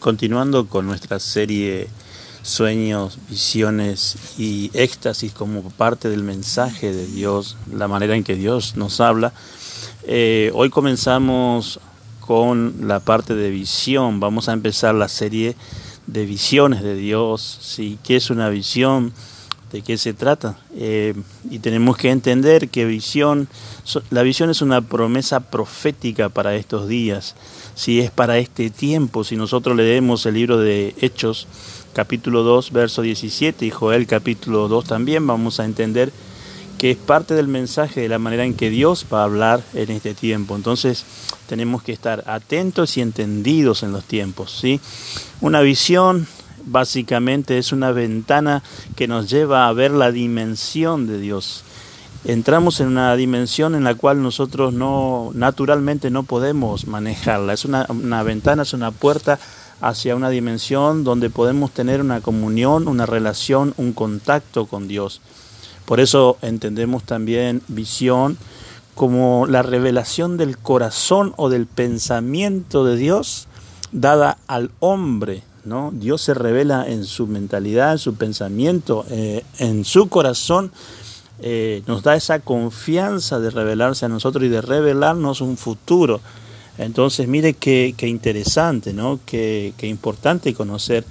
Continuando con nuestra serie Sueños, Visiones y Éxtasis como parte del mensaje de Dios, la manera en que Dios nos habla, eh, hoy comenzamos con la parte de visión. Vamos a empezar la serie de visiones de Dios. ¿sí? ¿Qué es una visión? ¿De qué se trata? Eh, y tenemos que entender que visión, la visión es una promesa profética para estos días si es para este tiempo. Si nosotros leemos el libro de Hechos, capítulo 2, verso 17, y Joel capítulo 2 también, vamos a entender que es parte del mensaje de la manera en que Dios va a hablar en este tiempo. Entonces tenemos que estar atentos y entendidos en los tiempos. ¿sí? Una visión básicamente es una ventana que nos lleva a ver la dimensión de Dios entramos en una dimensión en la cual nosotros no naturalmente no podemos manejarla. Es una, una, ventana, es una puerta hacia una dimensión donde podemos tener una comunión, una relación, un contacto con Dios. Por eso entendemos también visión como la revelación del corazón o del pensamiento de Dios dada al hombre. Dios se revela en su mentalidad, en su pensamiento, eh, en su corazón eh, nos da esa confianza de revelarse a nosotros y de revelarnos un futuro. Entonces, mire qué, interesante, ¿no? Qué, qué, importante conocer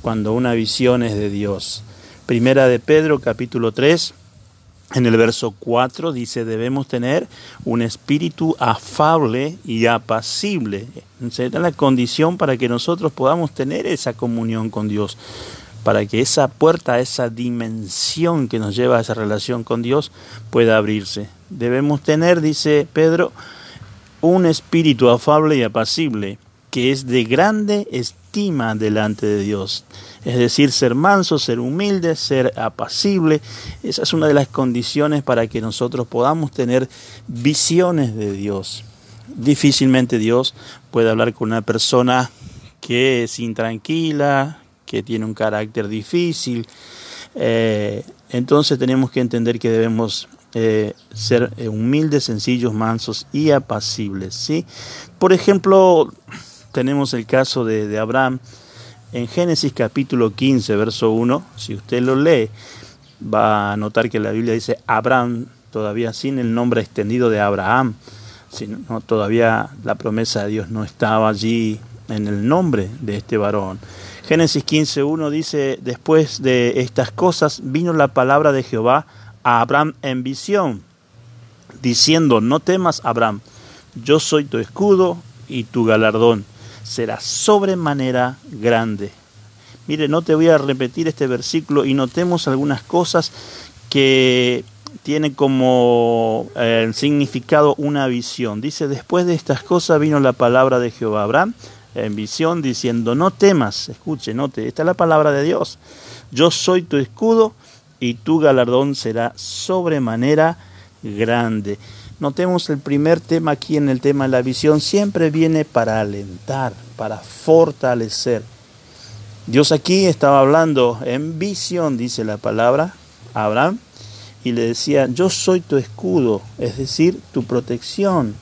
cuando una visión es de Dios. Primera de Pedro, capítulo 3, en el verso 4 dice, debemos tener un espíritu afable y apacible. Es la condición para que nosotros podamos tener esa comunión con Dios para que esa puerta, esa dimensión que nos lleva a esa relación con Dios pueda abrirse. Debemos tener, dice Pedro, un espíritu afable y apacible, que es de grande estima delante de Dios. Es decir, ser manso, ser humilde, ser apacible. Esa es una de las condiciones para que nosotros podamos tener visiones de Dios. Difícilmente Dios puede hablar con una persona que es intranquila, que tiene un carácter difícil. Eh, entonces tenemos que entender que debemos eh, ser eh, humildes, sencillos, mansos y apacibles. ¿sí? Por ejemplo, tenemos el caso de, Abraham en Génesis capítulo 15, verso 1. Si usted lo lee, va a notar que la Biblia dice Abraham, todavía sin el nombre extendido de Abraham. Sino, todavía la promesa de Dios no estaba allí en el nombre de este varón. Génesis 15.1 dice, después de estas cosas vino la palabra de Jehová a Abraham en visión, diciendo, no temas, Abraham, yo soy tu escudo y tu galardón será sobremanera grande. Mire, no te voy a repetir este versículo y notemos algunas cosas que tiene como eh, significado una visión. Dice, después de estas cosas vino la palabra de Jehová Abraham en visión diciendo, no temas, escuche, note, esta es la palabra de Dios. Yo soy tu escudo y tu galardón será sobremanera grande. Notemos el primer tema aquí en el tema de la visión, siempre viene para alentar, para fortalecer. Dios aquí estaba hablando en visión, dice la palabra, Abraham, y le decía, yo soy tu escudo, es decir, tu protección,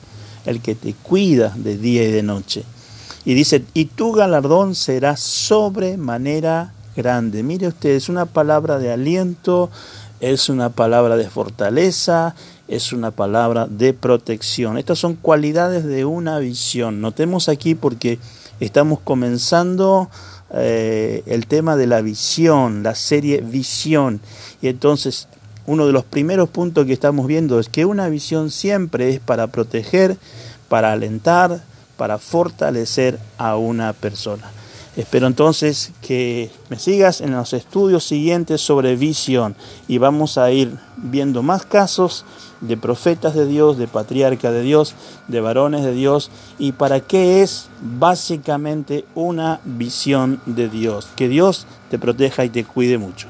el que te cuida de día y de noche. Y dice, y tu galardón será sobremanera grande. Mire usted, es una palabra de aliento, es una palabra de fortaleza, es una palabra de protección. Estas son cualidades de una visión. Notemos aquí porque estamos comenzando eh, el tema de la visión, la serie visión. Y entonces uno de los primeros puntos que estamos viendo es que una visión siempre es para proteger, para alentar, para fortalecer a una persona. Espero entonces que me sigas en los estudios siguientes sobre visión y vamos a ir viendo más casos de profetas de Dios, de patriarca de Dios, de varones de Dios y para qué es básicamente una visión de Dios. Que Dios te proteja y te cuide mucho.